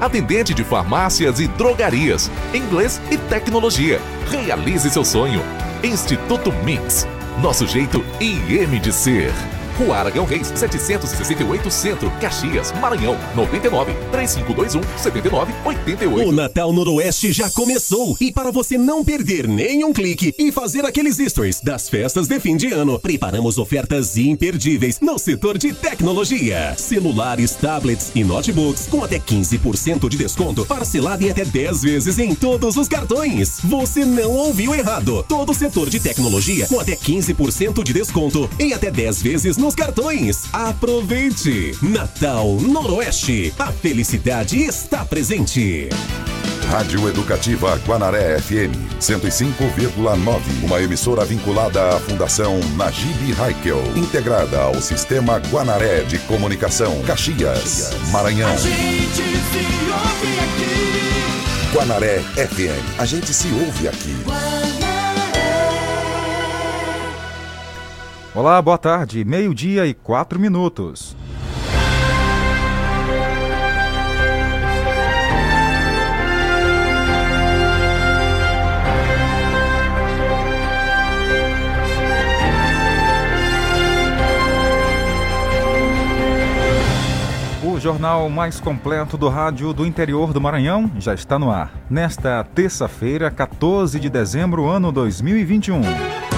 Atendente de farmácias e drogarias, inglês e tecnologia. Realize seu sonho. Instituto Mix. Nosso jeito IM de ser. Rua Aragão Reis, 768 Centro, Caxias, Maranhão, 99 3521 7988. O Natal Noroeste já começou e para você não perder nenhum clique e fazer aqueles stories das festas de fim de ano, preparamos ofertas imperdíveis no setor de tecnologia. Celulares, tablets e notebooks com até 15% de desconto, parcelado em até 10 vezes em todos os cartões. Você não ouviu errado. Todo o setor de tecnologia com até 15% de desconto em até 10 vezes nos cartões. Aproveite! Natal Noroeste. A felicidade está presente. Rádio Educativa Guanaré FM 105,9. Uma emissora vinculada à Fundação Najib Haikel, integrada ao Sistema Guanaré de Comunicação, Caxias, Maranhão. A gente se ouve aqui. Guanaré FM. A gente se ouve aqui. Olá, boa tarde. Meio-dia e quatro minutos. O jornal mais completo do rádio do interior do Maranhão já está no ar. Nesta terça-feira, 14 de dezembro, ano 2021.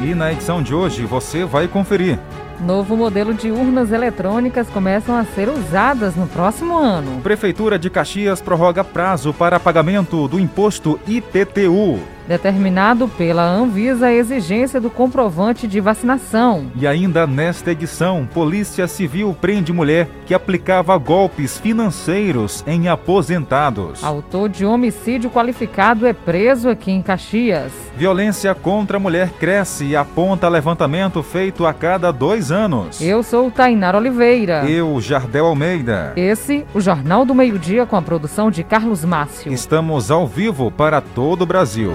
E na edição de hoje você vai conferir. Novo modelo de urnas eletrônicas começam a ser usadas no próximo ano. Prefeitura de Caxias prorroga prazo para pagamento do imposto IPTU. Determinado pela Anvisa a exigência do comprovante de vacinação. E ainda nesta edição, Polícia Civil prende mulher que aplicava golpes financeiros em aposentados. Autor de homicídio qualificado é preso aqui em Caxias. Violência contra a mulher cresce e aponta levantamento feito a cada dois anos. Eu sou Tainar Oliveira. Eu, Jardel Almeida. Esse, o Jornal do Meio-Dia com a produção de Carlos Márcio. Estamos ao vivo para todo o Brasil.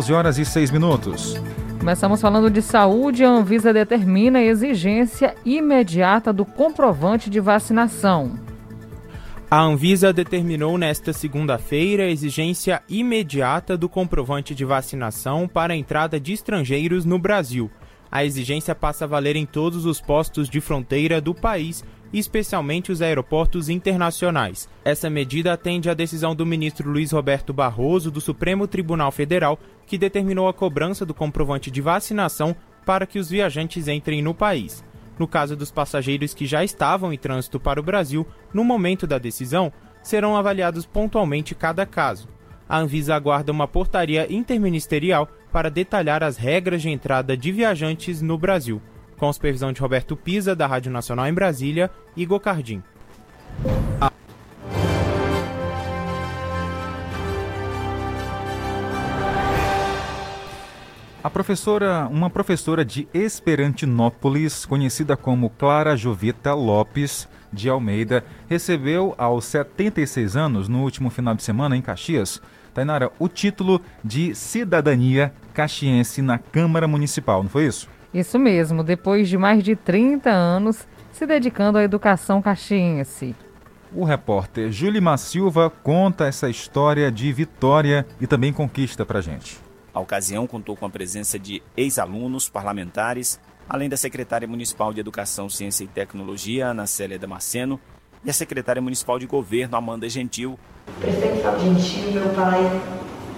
Doze horas e seis minutos. Começamos falando de saúde. A Anvisa determina a exigência imediata do comprovante de vacinação. A Anvisa determinou nesta segunda-feira a exigência imediata do comprovante de vacinação para a entrada de estrangeiros no Brasil. A exigência passa a valer em todos os postos de fronteira do país, especialmente os aeroportos internacionais. Essa medida atende à decisão do ministro Luiz Roberto Barroso do Supremo Tribunal Federal, que determinou a cobrança do comprovante de vacinação para que os viajantes entrem no país. No caso dos passageiros que já estavam em trânsito para o Brasil, no momento da decisão, serão avaliados pontualmente cada caso. A Anvisa aguarda uma portaria interministerial para detalhar as regras de entrada de viajantes no Brasil. Com a supervisão de Roberto Pisa, da Rádio Nacional em Brasília, Igor Cardim. A professora, uma professora de Esperantinópolis, conhecida como Clara Jovita Lopes de Almeida, recebeu aos 76 anos, no último final de semana, em Caxias, Tainara, o título de cidadania caxiense na Câmara Municipal, não foi isso? Isso mesmo, depois de mais de 30 anos se dedicando à educação caxiense. O repórter Julimar Silva conta essa história de vitória e também conquista pra gente. A ocasião contou com a presença de ex-alunos, parlamentares, além da secretária municipal de Educação, Ciência e Tecnologia, Ana Célia Damasceno, e a secretária municipal de Governo, Amanda Gentil. Prefeito Fábio Gentil, meu pai,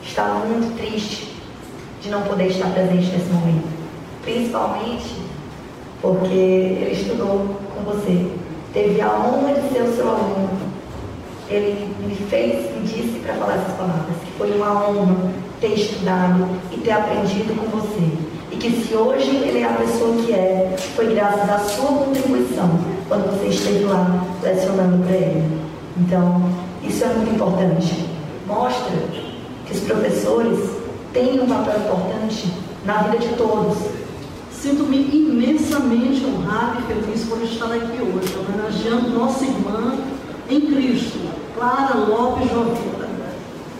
estava muito triste de não poder estar presente nesse momento. Principalmente porque ele estudou com você, teve a honra de ser o seu aluno. Ele me fez, me disse para falar essas palavras, que foi uma honra ter estudado e ter aprendido com você. E que se hoje ele é a pessoa que é, foi graças à sua contribuição quando você esteve lá lecionando para ele. Então, isso é muito importante. Mostra que os professores têm um papel importante na vida de todos. Sinto-me imensamente honrado e feliz por estar aqui hoje, homenageando nossa irmã em Cristo, Clara Lopes Jovita,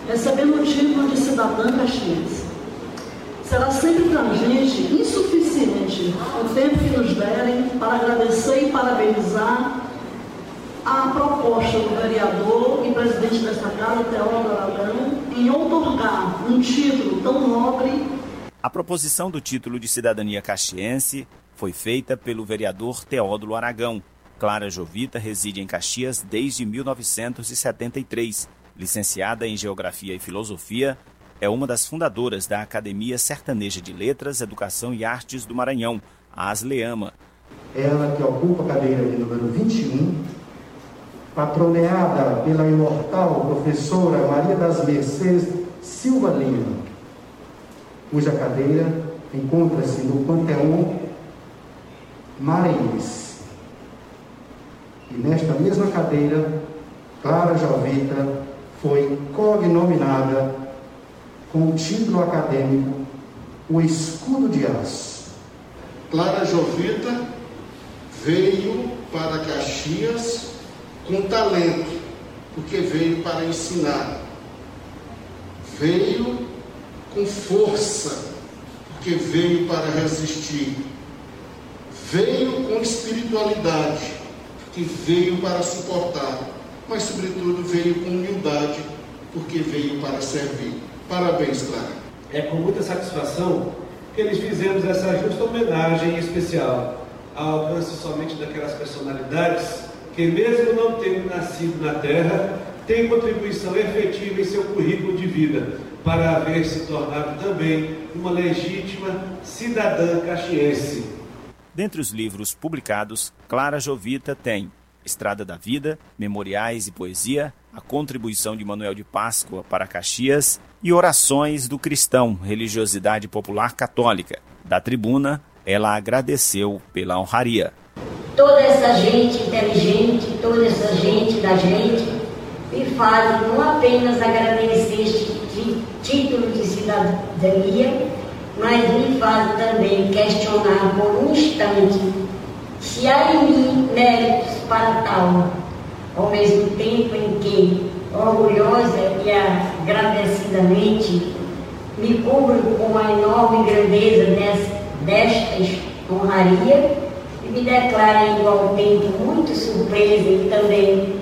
recebendo o título de cidadã caxiense. Será sempre para a gente insuficiente o tempo que nos derem para agradecer e parabenizar a proposta do vereador e presidente desta casa, Teólogo Aragão, em outorgar um título tão nobre. A proposição do título de cidadania caxiense foi feita pelo vereador Teódulo Aragão. Clara Jovita reside em Caxias desde 1973. Licenciada em Geografia e Filosofia, é uma das fundadoras da Academia Sertaneja de Letras, Educação e Artes do Maranhão, a Asleama. Ela que ocupa a cadeira de número 21, patroneada pela imortal professora Maria das Mercês Silva Lima, cuja cadeira encontra-se no Panteão Maranhense. E nesta mesma cadeira, Clara Jovita foi cognominada com o título acadêmico O Escudo de Aço. Clara Jovita veio para Caxias com talento, porque veio para ensinar. Veio com força, porque veio para resistir. Veio com espiritualidade, porque veio para suportar. Mas, sobretudo, veio com humildade, porque veio para servir. Parabéns, Clara. É com muita satisfação que eles fizemos essa justa homenagem especial ao alcance somente daquelas personalidades que, mesmo não tendo nascido na terra, têm contribuição efetiva em seu currículo de vida para haver se tornado também uma legítima cidadã caxiense. Dentre os livros publicados, Clara Jovita tem Estrada da Vida, Memoriais e Poesia, a contribuição de Manuel de Páscoa para Caxias e Orações do Cristão, Religiosidade Popular Católica. Da tribuna, ela agradeceu pela honraria. Toda essa gente inteligente, toda essa gente da gente, me faz não apenas agradecer este cidadania, mas me faz também questionar por um instante se há em mim méritos para tal, ao mesmo tempo em que, orgulhosa e agradecidamente, me cubro com a enorme grandeza desta honraria e me declaro em igual tempo muito surpresa e também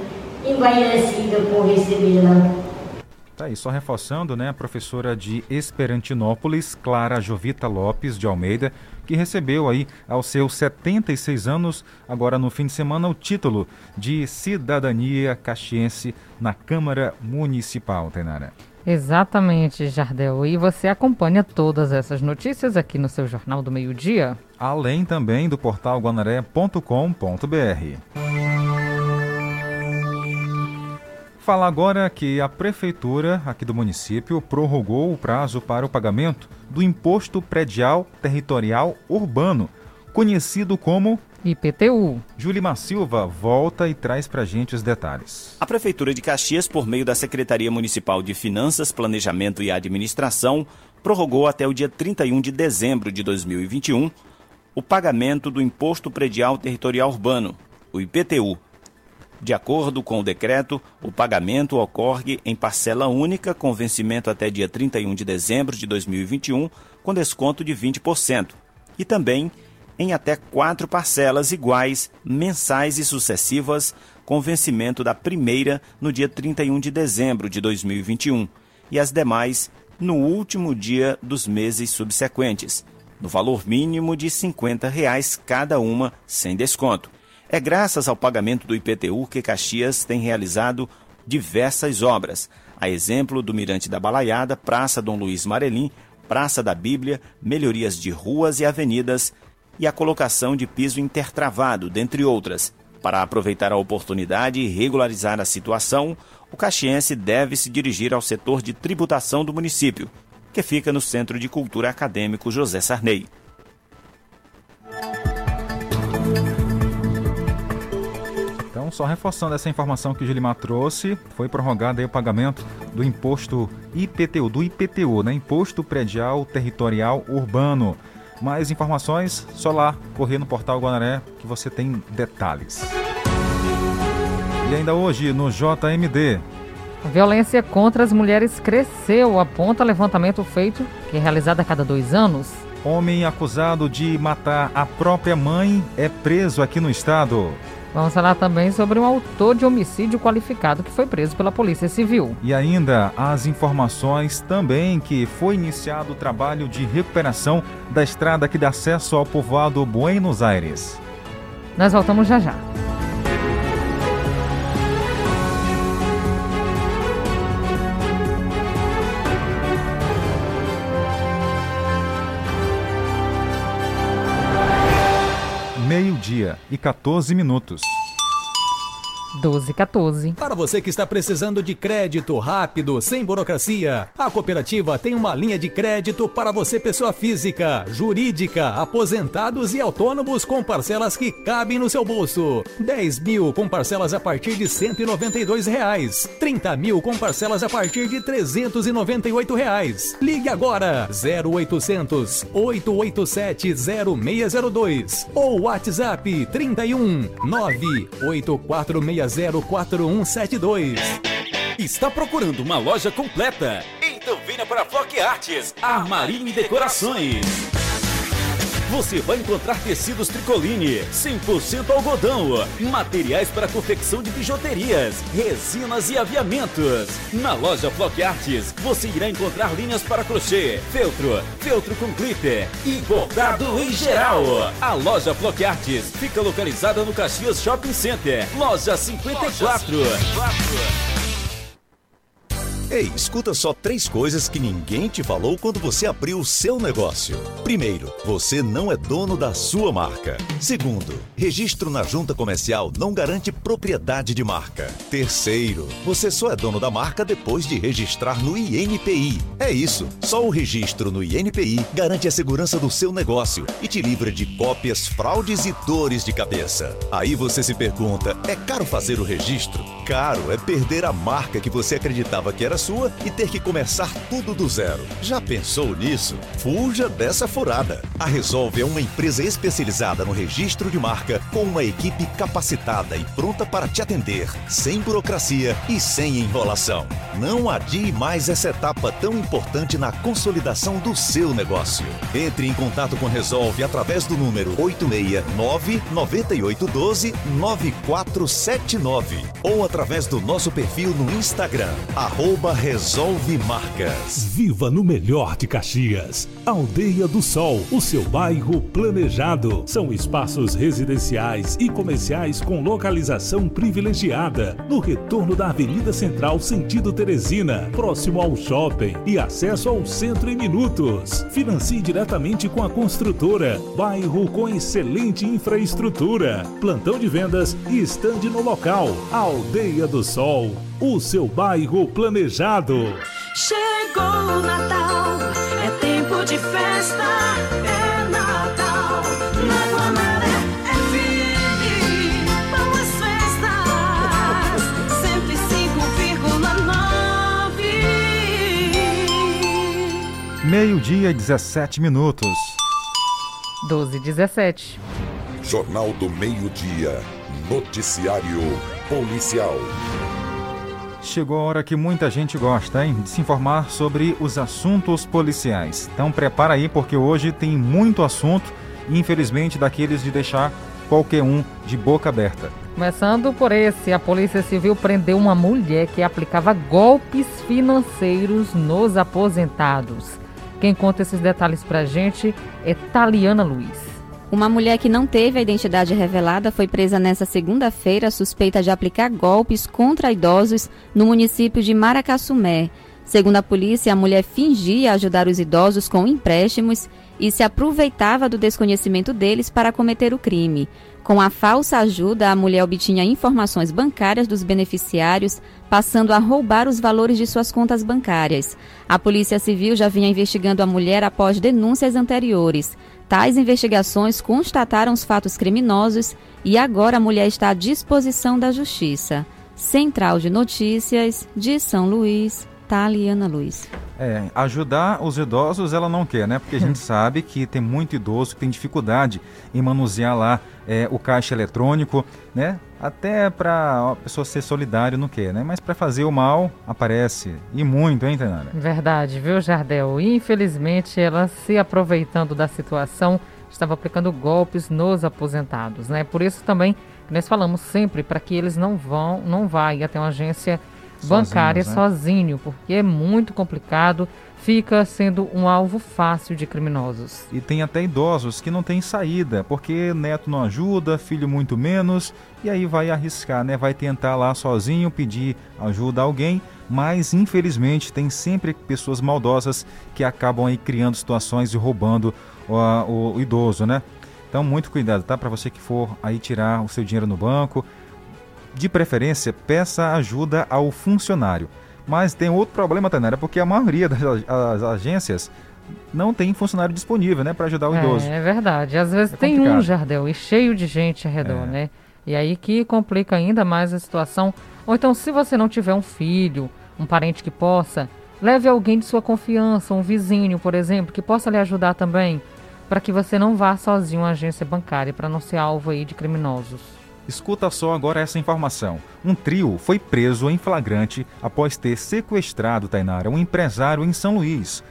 envaidecida por recebê-la. Tá aí, só reforçando, né, a professora de Esperantinópolis, Clara Jovita Lopes de Almeida, que recebeu aí aos seus 76 anos, agora no fim de semana, o título de Cidadania Caxiense na Câmara Municipal, Tainara. Exatamente, Jardel. E você acompanha todas essas notícias aqui no seu Jornal do Meio-Dia? Além também do portal guanaré.com.br. Fala agora que a prefeitura aqui do município prorrogou o prazo para o pagamento do Imposto Predial Territorial Urbano, conhecido como IPTU. Julimar Silva volta e traz para gente os detalhes. A Prefeitura de Caxias, por meio da Secretaria Municipal de Finanças, Planejamento e Administração, prorrogou até o dia 31 de dezembro de 2021 o pagamento do Imposto Predial Territorial Urbano, o IPTU. De acordo com o decreto, o pagamento ocorre em parcela única com vencimento até dia 31 de dezembro de 2021, com desconto de 20%, e também em até quatro parcelas iguais, mensais e sucessivas, com vencimento da primeira no dia 31 de dezembro de 2021 e as demais no último dia dos meses subsequentes, no valor mínimo de 50 reais cada uma, sem desconto. É graças ao pagamento do IPTU que Caxias tem realizado diversas obras, a exemplo do Mirante da Balaiada, Praça Dom Luiz Marelim, Praça da Bíblia, melhorias de ruas e avenidas e a colocação de piso intertravado, dentre outras. Para aproveitar a oportunidade e regularizar a situação, o caxiense deve se dirigir ao setor de tributação do município, que fica no Centro de Cultura Acadêmico José Sarney. Então, só reforçando essa informação que o Gilimar trouxe, foi prorrogado o pagamento do imposto IPTU, do IPTU, né? Imposto Predial Territorial Urbano. Mais informações, só lá, correr no portal Guanaré que você tem detalhes. E ainda hoje, no JMD. A violência contra as mulheres cresceu, aponta levantamento feito, que é realizado a cada dois anos. Homem acusado de matar a própria mãe é preso aqui no estado. Vamos falar também sobre um autor de homicídio qualificado que foi preso pela Polícia Civil. E ainda as informações também que foi iniciado o trabalho de recuperação da estrada que dá acesso ao povoado Buenos Aires. Nós voltamos já já. E 14 minutos. 12 14. Para você que está precisando de crédito rápido, sem burocracia, a cooperativa tem uma linha de crédito para você, pessoa física, jurídica, aposentados e autônomos com parcelas que cabem no seu bolso. 10 mil com parcelas a partir de 192 reais. 30 mil com parcelas a partir de 398 reais. Ligue agora 0800 887 0602 ou WhatsApp 31 98466 604172. Está procurando uma loja completa? Então venha para a Flock Artes, Armarinho e Decorações. Você vai encontrar tecidos tricoline, 100% algodão, materiais para confecção de bijuterias, resinas e aviamentos. Na loja Flock Artes, você irá encontrar linhas para crochê, feltro, feltro com glitter e bordado em geral. A loja Flock Artes fica localizada no Caxias Shopping Center, loja 54. Loja 54. Ei, escuta só três coisas que ninguém te falou quando você abriu o seu negócio. Primeiro, você não é dono da sua marca. Segundo, registro na junta comercial não garante propriedade de marca. Terceiro, você só é dono da marca depois de registrar no INPI. É isso, só o registro no INPI garante a segurança do seu negócio e te livra de cópias, fraudes e dores de cabeça. Aí você se pergunta: é caro fazer o registro? Caro é perder a marca que você acreditava que era sua e ter que começar tudo do zero. Já pensou nisso? Fuja dessa furada. A Resolve é uma empresa especializada no registro de marca com uma equipe capacitada e pronta para te atender, sem burocracia e sem enrolação. Não adie mais essa etapa tão importante na consolidação do seu negócio. Entre em contato com Resolve através do número 869 9812 9479 ou através do nosso perfil no Instagram, arroba Resolve Marcas. Viva no melhor de Caxias. Aldeia do Sol, o seu bairro planejado. São espaços residenciais e comerciais com localização privilegiada. No retorno da Avenida Central, sentido Teresina, próximo ao shopping e acesso ao centro em minutos. Financie diretamente com a construtora. Bairro com excelente infraestrutura. Plantão de vendas e estande no local. Aldeia do Sol o seu bairro planejado. Chegou o Natal, é tempo de festa, é Natal. Na Guamaré FM, boas festas, 105,9. Meio-dia e 17 minutos. 12 e 17. Jornal do Meio-Dia. Noticiário Policial. Chegou a hora que muita gente gosta, hein? De se informar sobre os assuntos policiais. Então prepara aí porque hoje tem muito assunto infelizmente daqueles de deixar qualquer um de boca aberta. Começando por esse, a Polícia Civil prendeu uma mulher que aplicava golpes financeiros nos aposentados. Quem conta esses detalhes pra gente é Taliana Luiz. Uma mulher que não teve a identidade revelada foi presa nesta segunda-feira suspeita de aplicar golpes contra idosos no município de Maracassumé. Segundo a polícia, a mulher fingia ajudar os idosos com empréstimos e se aproveitava do desconhecimento deles para cometer o crime. Com a falsa ajuda, a mulher obtinha informações bancárias dos beneficiários, passando a roubar os valores de suas contas bancárias. A Polícia Civil já vinha investigando a mulher após denúncias anteriores. Tais investigações constataram os fatos criminosos e agora a mulher está à disposição da Justiça. Central de Notícias de São Luís, Taliana Luiz. É, ajudar os idosos ela não quer, né? Porque a gente sabe que tem muito idoso que tem dificuldade em manusear lá é, o caixa eletrônico, né? Até para a pessoa ser solidário não quer, né? Mas para fazer o mal aparece e muito, hein, Tainara? Verdade, viu, Jardel? Infelizmente, ela se aproveitando da situação estava aplicando golpes nos aposentados, né? Por isso também nós falamos sempre para que eles não vão, não vá até uma agência bancária né? sozinho, porque é muito complicado, fica sendo um alvo fácil de criminosos. E tem até idosos que não têm saída, porque neto não ajuda, filho muito menos, e aí vai arriscar, né? Vai tentar lá sozinho pedir ajuda a alguém, mas infelizmente tem sempre pessoas maldosas que acabam aí criando situações e roubando o, o idoso, né? Então muito cuidado, tá? Para você que for aí tirar o seu dinheiro no banco, de preferência, peça ajuda ao funcionário. Mas tem outro problema, Tainara, porque a maioria das as agências não tem funcionário disponível, né, para ajudar o idoso. É, é verdade. Às vezes É tem complicado. um jardel e cheio de gente ao redor, É. né? E aí que complica ainda mais a situação. Ou então, se você não tiver um filho, um parente que possa, leve alguém de sua confiança, um vizinho, por exemplo, que possa lhe ajudar também, para que você não vá sozinho à agência bancária, para não ser alvo aí de criminosos. Escuta só agora essa informação. Um trio foi preso em flagrante após ter sequestrado, Tainara, um empresário em São Luís.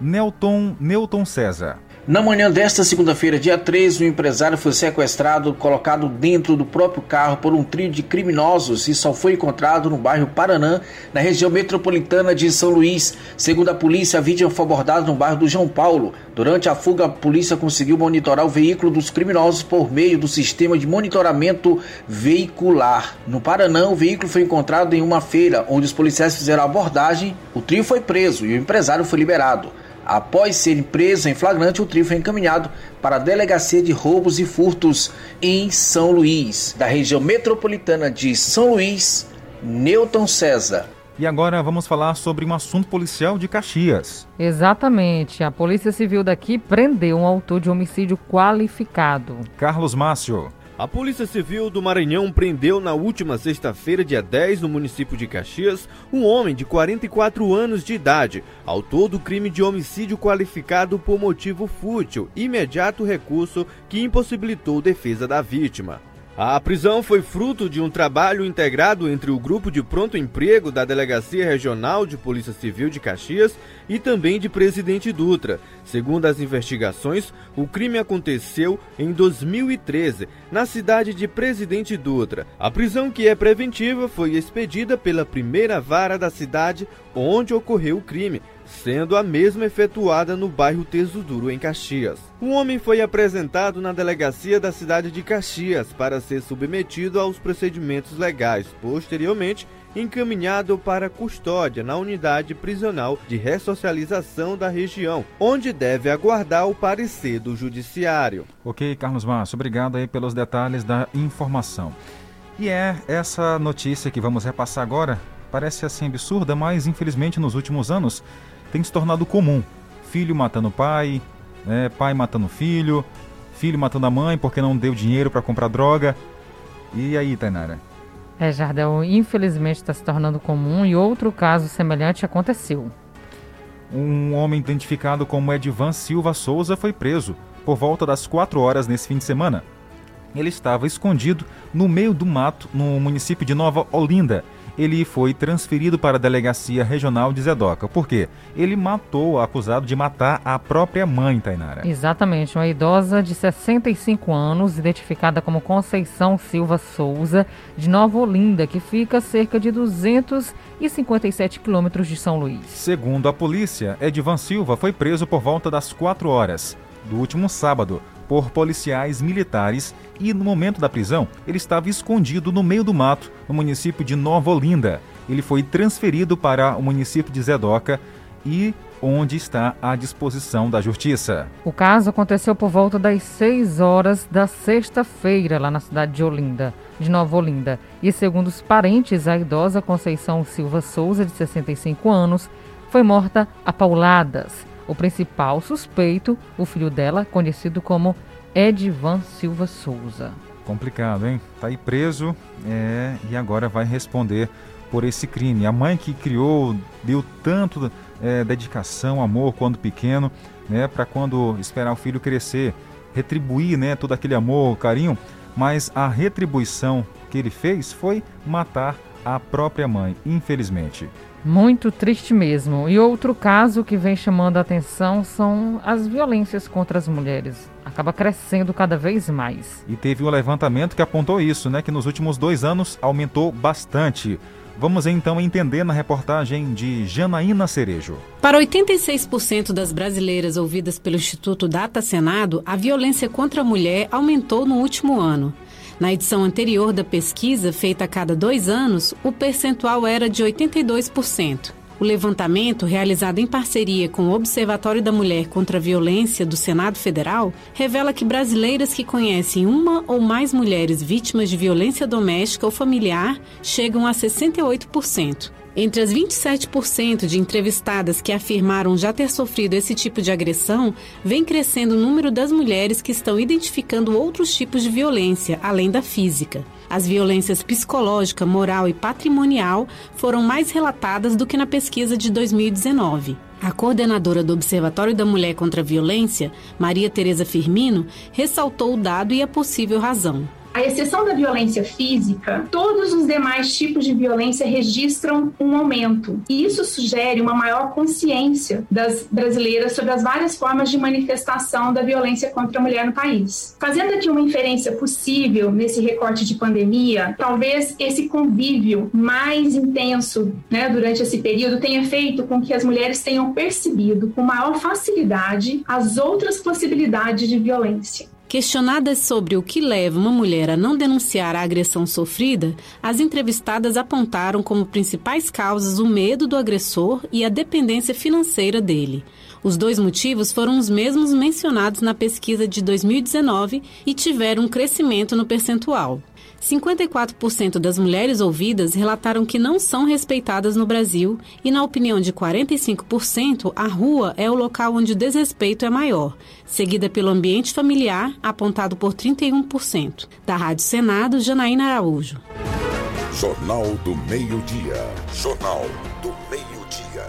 Nelton, Nelton César. Na manhã desta segunda-feira, dia 3, o empresário foi sequestrado, colocado dentro do próprio carro por um trio de criminosos e só foi encontrado no bairro Paranã, na região metropolitana de São Luís. Segundo a polícia, a vítima foi abordada no bairro do João Paulo. Durante a fuga, a polícia conseguiu monitorar o veículo dos criminosos por meio do sistema de monitoramento veicular. No Paranã, o veículo foi encontrado em uma feira, onde os policiais fizeram a abordagem. O trio foi preso e o empresário foi liberado. Após serem presos em flagrante, o trio foi encaminhado para a Delegacia de Roubos e Furtos em São Luís, da região metropolitana de São Luís, Newton César. E agora vamos falar sobre um assunto policial de Caxias. Exatamente. A Polícia Civil daqui prendeu um autor de homicídio qualificado. Carlos Márcio. A Polícia Civil do Maranhão prendeu na última sexta-feira, dia 10, no município de Caxias, um homem de 44 anos de idade, autor do crime de homicídio qualificado por motivo fútil, imediato recurso que impossibilitou defesa da vítima. A prisão foi fruto de um trabalho integrado entre o grupo de pronto emprego da Delegacia Regional de Polícia Civil de Caxias e também de Presidente Dutra. Segundo as investigações, o crime aconteceu em 2013, na cidade de Presidente Dutra. A prisão, que é preventiva, foi expedida pela primeira vara da cidade onde ocorreu o crime, sendo a mesma efetuada no bairro Teso Duro, em Caxias. O homem foi apresentado na delegacia da cidade de Caxias para ser submetido aos procedimentos legais. Posteriormente, encaminhado para custódia na unidade prisional de ressocialização da região, onde deve aguardar o parecer do judiciário. Ok, Carlos Márcio, obrigado aí pelos detalhes da informação. E é essa notícia que vamos repassar agora, parece assim absurda, mas infelizmente nos últimos anos tem se tornado comum. Filho matando pai, né, pai matando filho, filho matando a mãe porque não deu dinheiro para comprar droga. E aí, Tainara? É, Jardel, infelizmente está se tornando comum e outro caso semelhante aconteceu. Um homem identificado como Edvan Silva Souza foi preso por volta das 4 horas nesse fim de semana. Ele estava escondido no meio do mato no município de Nova Olinda. Ele foi transferido para a delegacia regional de Zedoca. Por quê? Ele matou, acusado de matar a própria mãe, Tainara. Exatamente, uma idosa de 65 anos, identificada como Conceição Silva Souza, de Nova Olinda, que fica a cerca de 257 quilômetros de São Luís. Segundo a polícia, Edvan Silva foi preso por volta das 4 horas do último sábado por policiais militares e no momento da prisão ele estava escondido no meio do mato no município de Nova Olinda. ele foi transferido para o município de Zedoca e onde está à disposição da Justiça. O caso aconteceu por volta das 6 horas da sexta-feira, lá na cidade de Olinda, de Nova Olinda. E segundo os parentes, a idosa Conceição Silva Souza, de 65 anos, foi morta a pauladas. O principal suspeito, o filho dela, conhecido como Edvan Silva Souza. Complicado, hein? Tá aí preso é, e agora vai responder por esse crime. A mãe que criou, deu tanto é, dedicação, amor quando pequeno, né, para quando esperar o filho crescer, retribuir, né, todo aquele amor, carinho, mas a retribuição que ele fez foi matar a própria mãe, infelizmente. Muito triste mesmo. E outro caso que vem chamando a atenção são as violências contra as mulheres. Acaba crescendo cada vez mais. E teve um levantamento que apontou isso, né? Que nos últimos dois anos aumentou bastante. Vamos então entender na reportagem de Janaína Cerejo. Para 86% das brasileiras ouvidas pelo Instituto Data Senado, a violência contra a mulher aumentou no último ano. Na edição anterior da pesquisa, feita a cada dois anos, o percentual era de 82%. O levantamento, realizado em parceria com o Observatório da Mulher contra a Violência do Senado Federal, revela que brasileiras que conhecem uma ou mais mulheres vítimas de violência doméstica ou familiar chegam a 68%. Entre as 27% de entrevistadas que afirmaram já ter sofrido esse tipo de agressão, vem crescendo o número das mulheres que estão identificando outros tipos de violência, além da física. As violências psicológica, moral e patrimonial foram mais relatadas do que na pesquisa de 2019. A coordenadora do Observatório da Mulher contra a Violência, Maria Tereza Firmino, ressaltou o dado e a possível razão. À exceção da violência física, todos os demais tipos de violência registram um aumento. E isso sugere uma maior consciência das brasileiras sobre as várias formas de manifestação da violência contra a mulher no país. Fazendo aqui uma inferência possível nesse recorte de pandemia, talvez esse convívio mais intenso né, durante esse período tenha feito com que as mulheres tenham percebido com maior facilidade as outras possibilidades de violência. Questionadas sobre o que leva uma mulher a não denunciar a agressão sofrida, as entrevistadas apontaram como principais causas o medo do agressor e a dependência financeira dele. Os dois motivos foram os mesmos mencionados na pesquisa de 2019 e tiveram um crescimento no percentual. 54% das mulheres ouvidas relataram que não são respeitadas no Brasil e, na opinião de 45%, a rua é o local onde o desrespeito é maior, seguida pelo ambiente familiar, apontado por 31%. Da Rádio Senado, Janaína Araújo. Jornal do Meio-Dia. Jornal do Meio-Dia.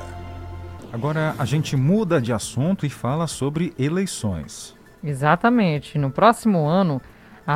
Agora a gente muda de assunto e fala sobre eleições. Exatamente. No próximo ano,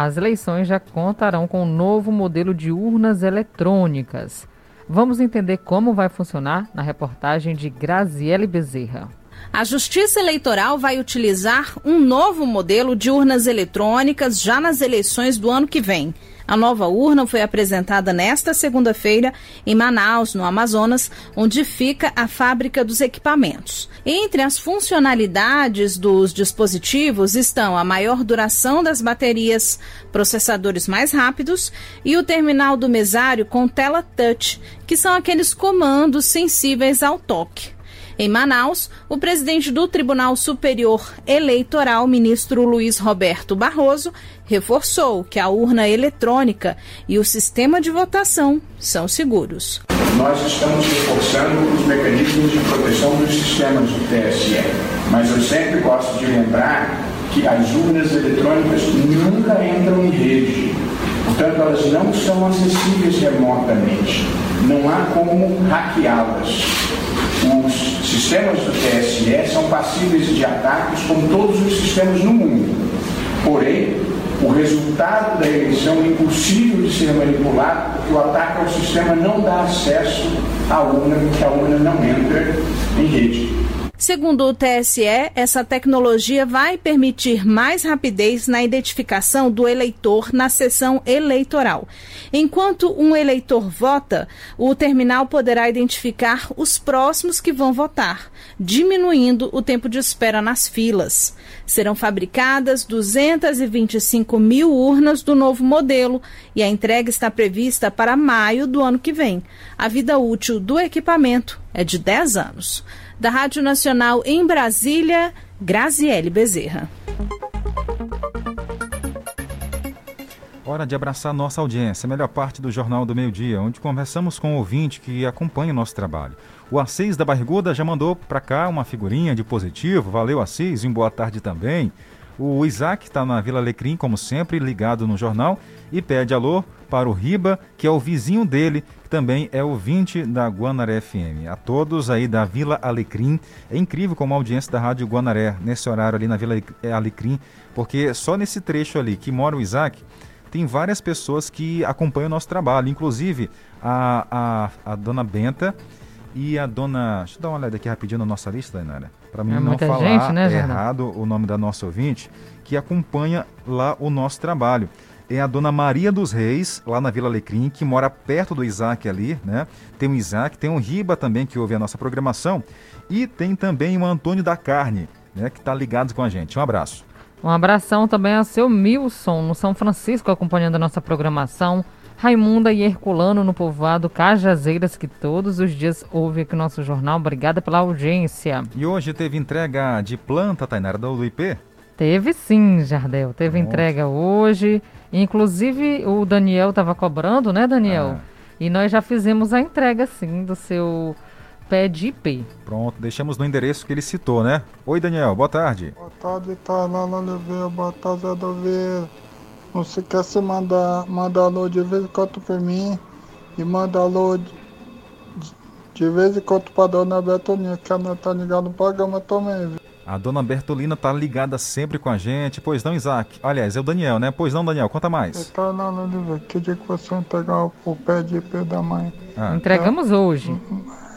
as eleições já contarão com um novo modelo de urnas eletrônicas. Vamos entender como vai funcionar na reportagem de Graziele Bezerra. A Justiça Eleitoral vai utilizar um novo modelo de urnas eletrônicas já nas eleições do ano que vem. A nova urna foi apresentada nesta segunda-feira em Manaus, no Amazonas, onde fica a fábrica dos equipamentos. Entre as funcionalidades dos dispositivos estão a maior duração das baterias, processadores mais rápidos e o terminal do mesário com tela touch, que são aqueles comandos sensíveis ao toque. Em Manaus, o presidente do Tribunal Superior Eleitoral, ministro Luiz Roberto Barroso, reforçou que a urna eletrônica e o sistema de votação são seguros. Nós estamos reforçando os mecanismos de proteção dos sistemas do TSE, mas eu sempre gosto de lembrar que as urnas eletrônicas nunca entram em rede. Portanto, elas não são acessíveis remotamente. Não há como hackeá-las. Os sistemas do TSE são passíveis de ataques como todos os sistemas no mundo. Porém, o resultado da eleição é impossível de ser manipulado porque o ataque ao sistema não dá acesso à urna, porque a urna não entra em rede. Segundo o TSE, essa tecnologia vai permitir mais rapidez na identificação do eleitor na sessão eleitoral. Enquanto um eleitor vota, o terminal poderá identificar os próximos que vão votar, diminuindo o tempo de espera nas filas. Serão fabricadas 225 mil urnas do novo modelo e a entrega está prevista para maio do ano que vem. A vida útil do equipamento é de 10 anos. Da Rádio Nacional em Brasília, Graziele Bezerra. Hora de abraçar nossa audiência, a melhor parte do Jornal do Meio Dia, onde conversamos com o ouvinte que acompanha o nosso trabalho. O Assis da Barriguda já mandou para cá uma figurinha de positivo. Valeu, Assis, e um boa tarde também. O Isaac está na Vila Alecrim, como sempre, ligado no jornal e pede alô para o Riba, que é o vizinho dele, que também é ouvinte da Guanaré FM. A todos aí da Vila Alecrim, é incrível como a audiência da Rádio Guanaré, nesse horário ali na Vila Alecrim, porque só nesse trecho ali que mora o Isaac, tem várias pessoas que acompanham o nosso trabalho, inclusive a, a, a dona Benta e a dona. Deixa eu dar uma olhada aqui rapidinho na nossa lista, Dainara. Para mim é não falar gente, né, errado o nome da nossa ouvinte, que acompanha lá o nosso trabalho. É a dona Maria dos Reis, lá na Vila Alecrim, que mora perto do Isaac ali, né? Tem o Isaac, tem o Riba também, que ouve a nossa programação. E tem também o Antônio da Carne, né? Que está ligado com a gente. Um abraço. Um abração também a seu Milson, no São Francisco, acompanhando a nossa programação. Raimunda e Herculano no povoado Cajazeiras, que todos os dias ouve aqui o nosso jornal. Obrigada pela audiência. E hoje teve entrega de planta, Tainara, do IP? Teve sim, Jardel. Teve entrega hoje. Inclusive, o Daniel estava cobrando, né, Daniel? Ah. E nós já fizemos a entrega, sim, do seu pé de IP. Pronto, deixamos no endereço que ele citou, né? Oi, Daniel, boa tarde. Boa tarde, Tainara Oliveira. Boa tarde. Não se quer se mandar, mandar alô de vez em quando por mim e manda alô de, de vez em quando pra dona Bertolina, que ela tá ligada no programa também, viu? A dona Bertolina tá ligada sempre com a gente, pois não, Isaac? Aliás, é o Daniel, né? Pois não, Daniel, conta mais. Tá na Oliveira, que dia que você entregar o pé de IP da mãe? Ah. Entregamos ela, hoje.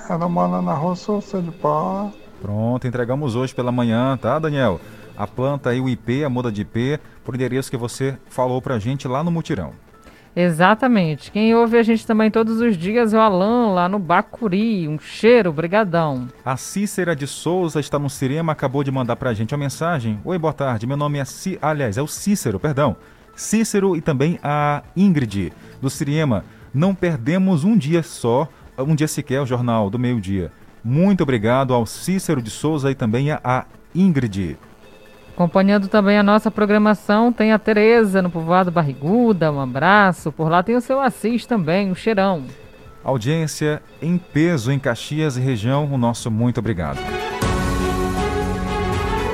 Ela mora na rua São de Paula. Pronto, entregamos hoje pela manhã, tá, Daniel? a planta aí, o IP, a muda de IP, por endereço que você falou pra gente lá no Mutirão. Exatamente. Quem ouve a gente também todos os dias é o Alan, lá no Bacuri. Um cheiro, brigadão. A Cícera de Souza está no cinema, acabou de mandar pra gente uma mensagem. Oi, boa tarde. Meu nome é C... aliás, é o Cícero, perdão. Cícero e também a Ingrid do Siriema. Não perdemos um dia só, um dia sequer o jornal do meio-dia. Muito obrigado ao Cícero de Souza e também a Ingrid. Acompanhando também a nossa programação, tem a Tereza no povoado Barriguda, um abraço. Por lá tem o seu Assis também, o um Cheirão. Audiência em peso em Caxias e região, o nosso muito obrigado.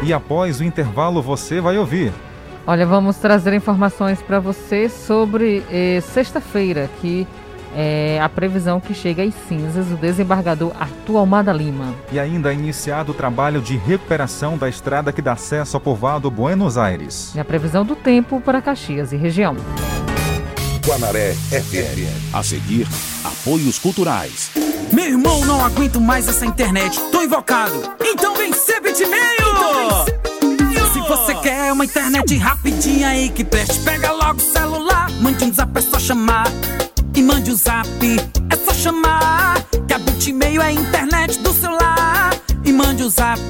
E após o intervalo você vai ouvir. Olha, vamos trazer informações para você sobre eh, sexta-feira, que é, a previsão que chega às cinzas o desembargador Arthur Almada Lima. E ainda é iniciado o trabalho de recuperação da estrada que dá acesso ao povoado Buenos Aires. E a previsão do tempo para Caxias e região. Guanaré FM. A seguir, apoios culturais. Meu irmão, não aguento mais essa internet. Tô invocado. Então vem ser bitmail! Então Se você quer uma internet rapidinha aí que preste, pega logo o celular. Mande um zap, é só chamar e mande o um zap. É só chamar que a Bitmail é a internet do celular. E mande o um zap,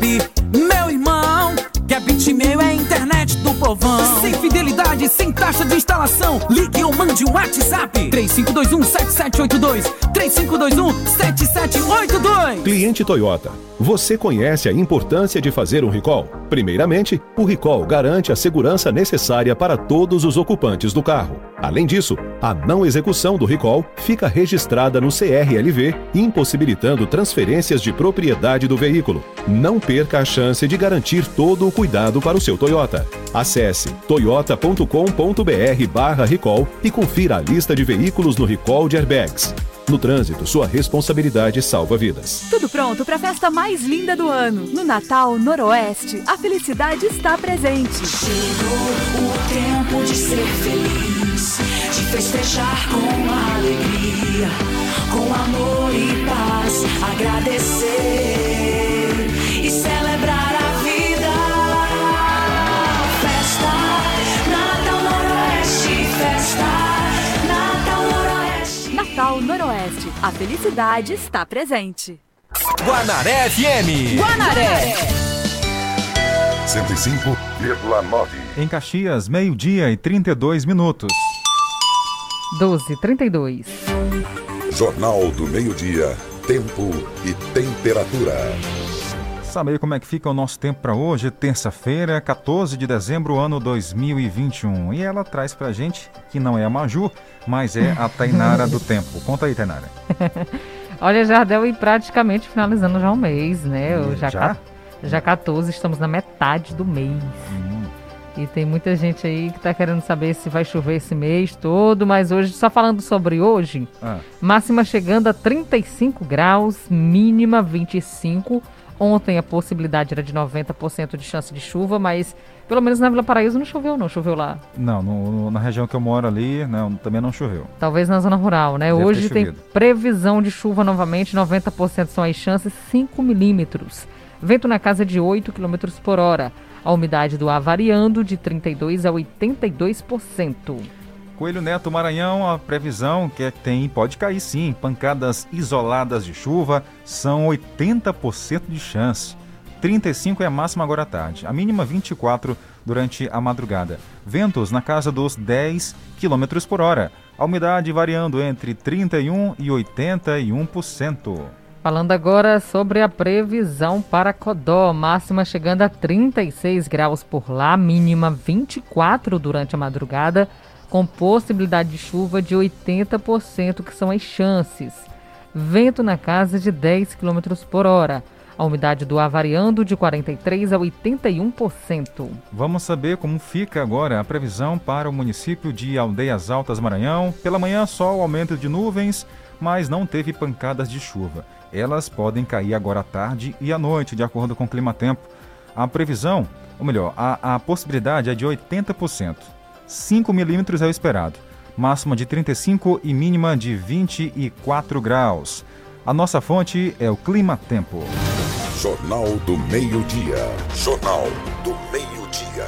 meu irmão. Que a Bitmail é a internet do povão. Sem fidelidade, sem taxa de instalação. Ligue ou mande um WhatsApp. 3521-7782. 3521-7782. Cliente Toyota, você conhece a importância de fazer um recall? Primeiramente, o recall garante a segurança necessária para todos os ocupantes do carro. Além disso, a não execução do recall fica registrada no CRLV, impossibilitando transferências de propriedade do veículo. Não perca a chance de garantir todo o cuidado para o seu Toyota. Acesse toyota.com.br/recall e confira a lista de veículos no recall de airbags. No trânsito, sua responsabilidade salva vidas. Tudo pronto para a festa mais linda do ano. No Natal Noroeste, a felicidade está presente. Chegou o tempo de ser feliz, de festejar com alegria, com amor e paz, agradecer Natal Noroeste. A felicidade está presente. Guanaré FM. Guanaré. 105,9. Em Caxias, meio-dia e 32 minutos. 12, 32. Jornal do Meio-Dia. Tempo e temperatura. Saber como é que fica o nosso tempo para hoje, terça-feira, 14 de dezembro, ano 2021. E ela traz pra gente, que não é a Maju, mas é a Tainara do Tempo. Conta aí, Tainara. Olha, Jardel, e praticamente finalizando já o mês, né? Eu já, Já? já 14, estamos na metade do mês. E tem muita gente aí que tá querendo saber se vai chover esse mês todo, mas hoje, só falando sobre hoje, Ah. máxima chegando a 35 graus, mínima 25. Ontem a possibilidade era de 90% de chance de chuva, mas pelo menos na Vila Paraíso não choveu, não choveu lá. Não, no- no- na região que eu moro ali, não, também não choveu. Talvez na zona rural, né? Deve Hoje tem previsão de chuva novamente, 90% são as chances, 5 milímetros. Vento na casa de 8 km por hora. A umidade do ar variando de 32% a 82%. Coelho Neto Maranhão, a previsão que é que tem, pode cair sim, pancadas isoladas de chuva, são 80% de chance. 35 é a máxima agora à tarde, a mínima 24 durante a madrugada. Ventos na casa dos 10 km por hora, a umidade variando entre 31 e 81%. Falando agora sobre a previsão para Codó, máxima chegando a 36 graus por lá, mínima 24 durante a madrugada, com possibilidade de chuva de 80%, que são as chances. Vento na casa de 10 km por hora. A umidade do ar variando de 43% a 81%. Vamos saber como fica agora a previsão para o município de Aldeias Altas Maranhão. Pela manhã, sol, aumento de nuvens, mas não teve pancadas de chuva. Elas podem cair agora à tarde e à noite, de acordo com o clima-tempo. A previsão, ou melhor, a, a possibilidade é de 80%. 5 milímetros é o esperado. Máxima de 35 e mínima de 24 graus. A nossa fonte é o Clima Tempo. Jornal do Meio-Dia. Jornal do Meio-Dia.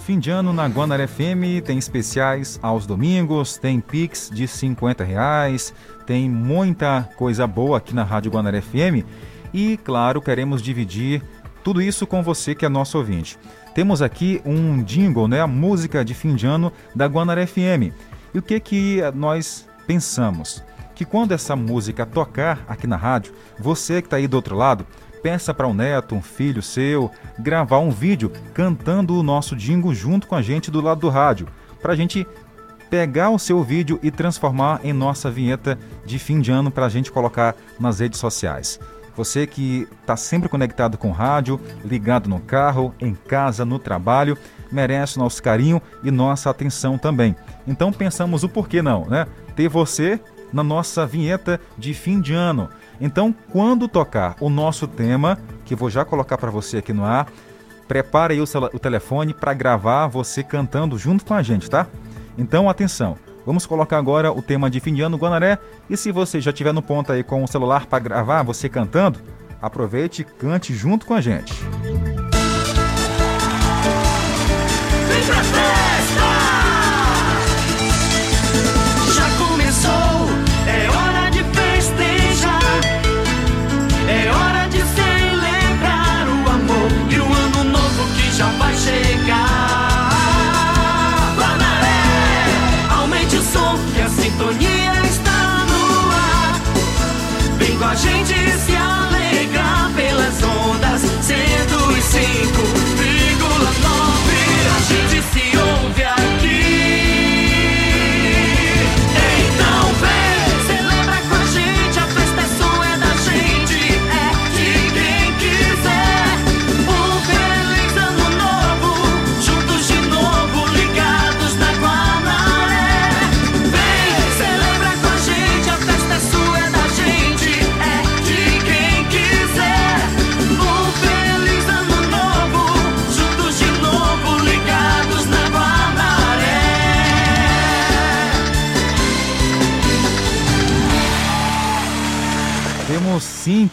Fim de ano na Guanaré FM tem especiais aos domingos, tem Pix de 50 reais, tem muita coisa boa aqui na Rádio Guanaré FM e, claro, queremos dividir tudo isso com você que é nosso ouvinte. Temos aqui um jingle, né, a música de fim de ano da Guanaré FM. E o que que nós pensamos? Que quando essa música tocar aqui na rádio, você que está aí do outro lado, peça para um neto, um filho seu, gravar um vídeo cantando o nosso jingle junto com a gente do lado do rádio, para a gente pegar o seu vídeo e transformar em nossa vinheta de fim de ano para a gente colocar nas redes sociais. Você que está sempre conectado com rádio, ligado no carro, em casa, no trabalho, merece nosso carinho e nossa atenção também. Então pensamos o porquê não, né? Ter você na nossa vinheta de fim de ano. Então, quando tocar o nosso tema, que vou já colocar para você aqui no ar, prepare aí o, o telefone para gravar você cantando junto com a gente, tá? Então, atenção. Vamos colocar agora o tema de fim de ano Guanaré. E se você já estiver no ponto aí com o celular para gravar você cantando, aproveite e cante junto com a gente.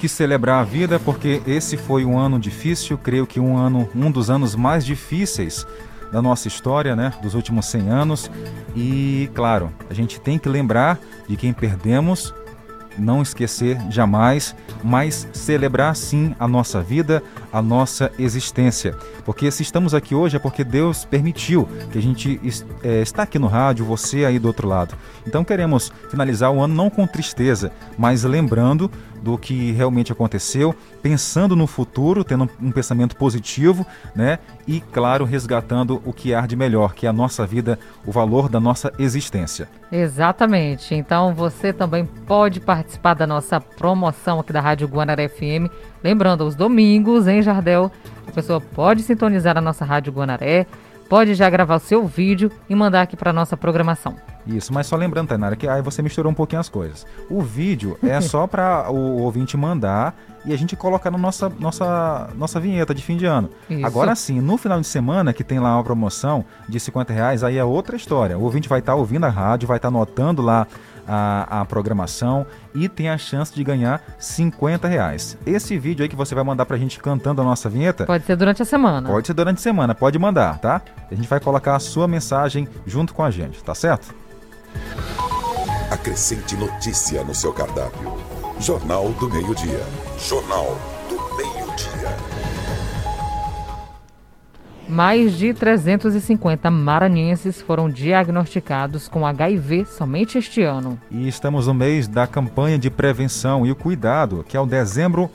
Que celebrar a vida porque esse foi um ano difícil, creio que um ano, um dos anos mais difíceis da nossa história, né, dos últimos 100 anos. E, claro, a gente tem que lembrar de quem perdemos, não esquecer jamais, mas celebrar sim a nossa vida, a nossa existência. Porque se estamos aqui hoje é porque Deus permitiu que a gente é, está aqui no rádio, você aí do outro lado. Então queremos finalizar o ano não com tristeza, mas lembrando do que realmente aconteceu, pensando no futuro, tendo um pensamento positivo, né? E claro, resgatando o que há de melhor, que é a nossa vida, o valor da nossa existência. Exatamente. Então você também pode participar da nossa promoção aqui da Rádio Guanaré FM. Lembrando, aos domingos em Jardel, a pessoa pode sintonizar a nossa Rádio Guanaré, pode já gravar o seu vídeo e mandar aqui para nossa programação. Isso, mas só lembrando, Tainara, que aí você misturou um pouquinho as coisas. O vídeo é só para o ouvinte mandar e a gente colocar na nossa, nossa, nossa vinheta de fim de ano. Isso. Agora sim, no final de semana, que tem lá uma promoção de 50 reais, aí é outra história. O ouvinte vai estar tá ouvindo a rádio, vai estar tá anotando lá a, a, programação e tem a chance de ganhar 50 reais. Esse vídeo aí que você vai mandar pra gente cantando a nossa vinheta. Pode ser durante a semana. Pode ser durante a semana, pode mandar, tá? A gente vai colocar a sua mensagem junto com a gente, tá certo? Acrescente notícia no seu cardápio. Jornal do Meio-Dia. Jornal Mais de 350 maranhenses foram diagnosticados com HIV somente este ano. E estamos no mês da campanha de prevenção e o cuidado, que é o Dezembro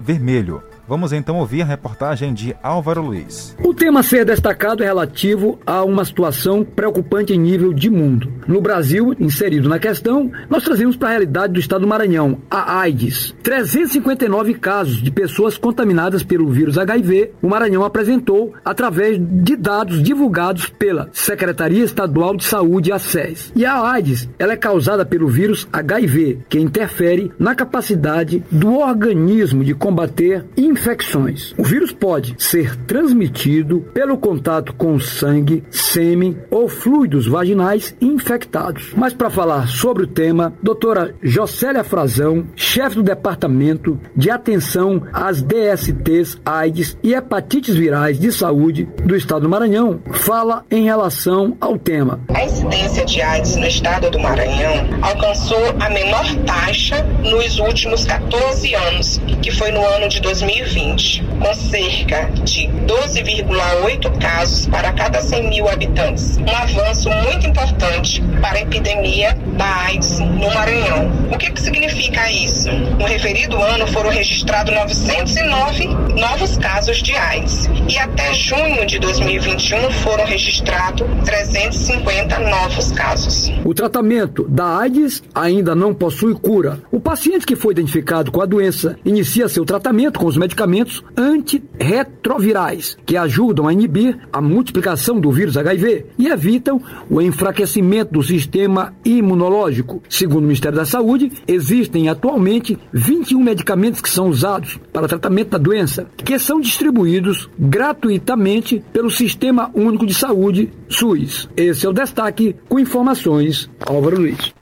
Vermelho. Vamos então ouvir a reportagem de Álvaro Luiz. O tema a ser destacado é relativo a uma situação preocupante em nível de mundo. No Brasil, inserido na questão, nós trazemos para a realidade do estado do Maranhão, a AIDS. 359 casos de pessoas contaminadas pelo vírus HIV, o Maranhão apresentou através de dados divulgados pela Secretaria Estadual de Saúde, a SES. E a AIDS, ela é causada pelo vírus HIV, que interfere na capacidade do organismo de combater infecções. O vírus pode ser transmitido pelo contato com sangue, sêmen ou fluidos vaginais infectados. Mas para falar sobre o tema, doutora Jocélia Frazão, chefe do Departamento de Atenção às DSTs, AIDS e Hepatites Virais de Saúde do Estado do Maranhão, fala em relação ao tema. A incidência de AIDS no estado do Maranhão alcançou a menor taxa nos últimos 14 anos, que foi no ano de 2020 2020, com cerca de 12,8 casos para cada 100 mil habitantes. Um avanço muito importante para a epidemia da AIDS no Maranhão. O que, que significa isso? No referido ano foram registrados 909 novos casos de AIDS e até junho de 2021 foram registrados 350 novos casos. O tratamento da AIDS ainda não possui cura. O paciente que foi identificado com a doença inicia seu tratamento com os medicamentos medicamentos antirretrovirais, que ajudam a inibir a multiplicação do vírus HIV e evitam o enfraquecimento do sistema imunológico. Segundo o Ministério da Saúde, existem atualmente 21 medicamentos que são usados para tratamento da doença, que são distribuídos gratuitamente pelo Sistema Único de Saúde, SUS. Esse é o destaque com informações Álvaro Luiz.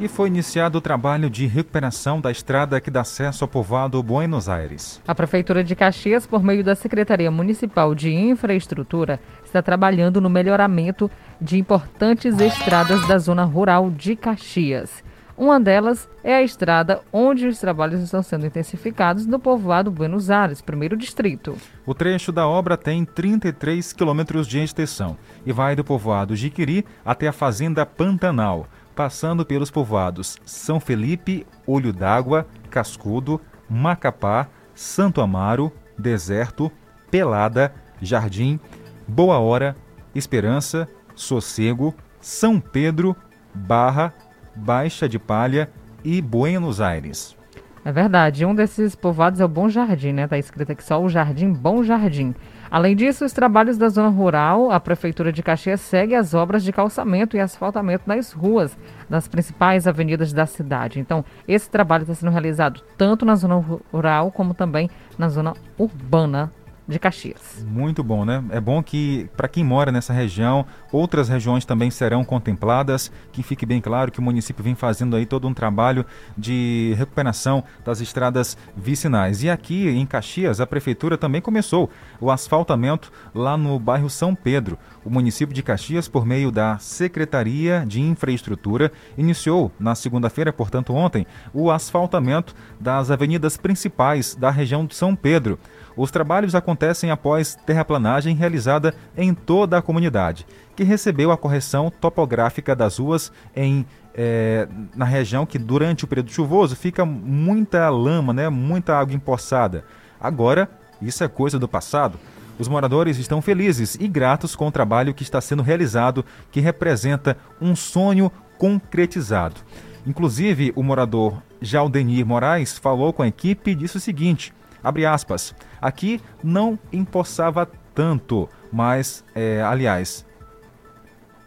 E foi iniciado o trabalho de recuperação da estrada que dá acesso ao povoado Buenos Aires. A Prefeitura de Caxias, por meio da Secretaria Municipal de Infraestrutura, está trabalhando no melhoramento de importantes estradas da zona rural de Caxias. Uma delas é a estrada onde os trabalhos estão sendo intensificados no povoado Buenos Aires, primeiro distrito. O trecho da obra tem 33 quilômetros de extensão e vai do povoado Jiquiri até a fazenda Pantanal passando pelos povoados São Felipe, Olho d'Água, Cascudo, Macapá, Santo Amaro, Deserto, Pelada, Jardim, Boa Hora, Esperança, Sossego, São Pedro, Barra, Baixa de Palha e Buenos Aires. É verdade, um desses povoados é o Bom Jardim, né? Tá escrito aqui só o Jardim Bom Jardim. Além disso, os trabalhos da zona rural, a Prefeitura de Caxias segue as obras de calçamento e asfaltamento nas ruas das principais avenidas da cidade. Então, esse trabalho está sendo realizado tanto na zona rural como também na zona urbana de Caxias. Muito bom, né? É bom que, para quem mora nessa região, outras regiões também serão contempladas. Que fique bem claro que o município vem fazendo aí todo um trabalho de recuperação das estradas vicinais. E aqui em Caxias, a prefeitura também começou o asfaltamento lá no bairro São Pedro. O município de Caxias, por meio da Secretaria de Infraestrutura, iniciou na segunda-feira, portanto ontem, o asfaltamento das avenidas principais da região de São Pedro. Os trabalhos acontecem após terraplanagem realizada em toda a comunidade, que recebeu a correção topográfica das ruas em é, na região que durante o período chuvoso fica muita lama, né, muita água empoçada. Agora, isso é coisa do passado. Os moradores estão felizes e gratos com o trabalho que está sendo realizado, que representa um sonho concretizado. Inclusive, o morador Jaldenir Moraes falou com a equipe e disse o seguinte: abre aspas, aqui não empoçava tanto, mas, é, aliás,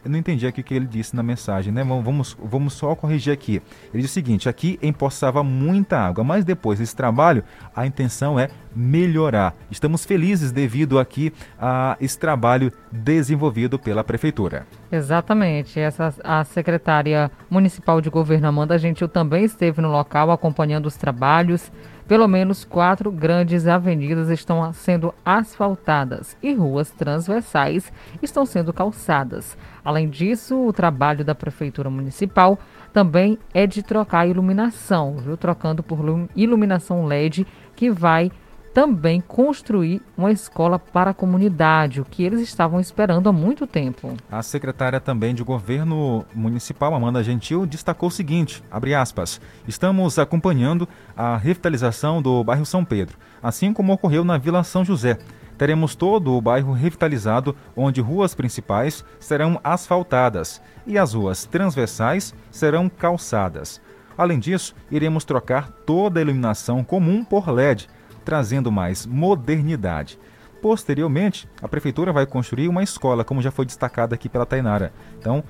eu não entendi aqui o que ele disse na mensagem, né? Vamos, vamos só corrigir aqui. Ele disse o seguinte: aqui empoçava muita água, mas depois desse trabalho, a intenção é melhorar. Estamos felizes devido aqui a esse trabalho desenvolvido pela prefeitura. Exatamente. Essa, a secretária municipal de governo Amanda Gentil também esteve no local acompanhando os trabalhos. Pelo menos quatro grandes avenidas estão sendo asfaltadas e ruas transversais estão sendo calçadas. Além disso, o trabalho da Prefeitura Municipal também é de trocar a iluminação, viu? Trocando por iluminação LED, que vai também construir uma escola para a comunidade, o que eles estavam esperando há muito tempo. A secretária também de governo municipal, Amanda Gentil, destacou o seguinte, aspas, estamos acompanhando a revitalização do bairro São Pedro, assim como ocorreu na Vila São José. Teremos todo o bairro revitalizado, onde ruas principais serão asfaltadas e as ruas transversais serão calçadas. Além disso, iremos trocar toda a iluminação comum por LED, trazendo mais modernidade. Posteriormente, a prefeitura vai construir uma escola, como já foi destacado aqui pela Tainara. Então,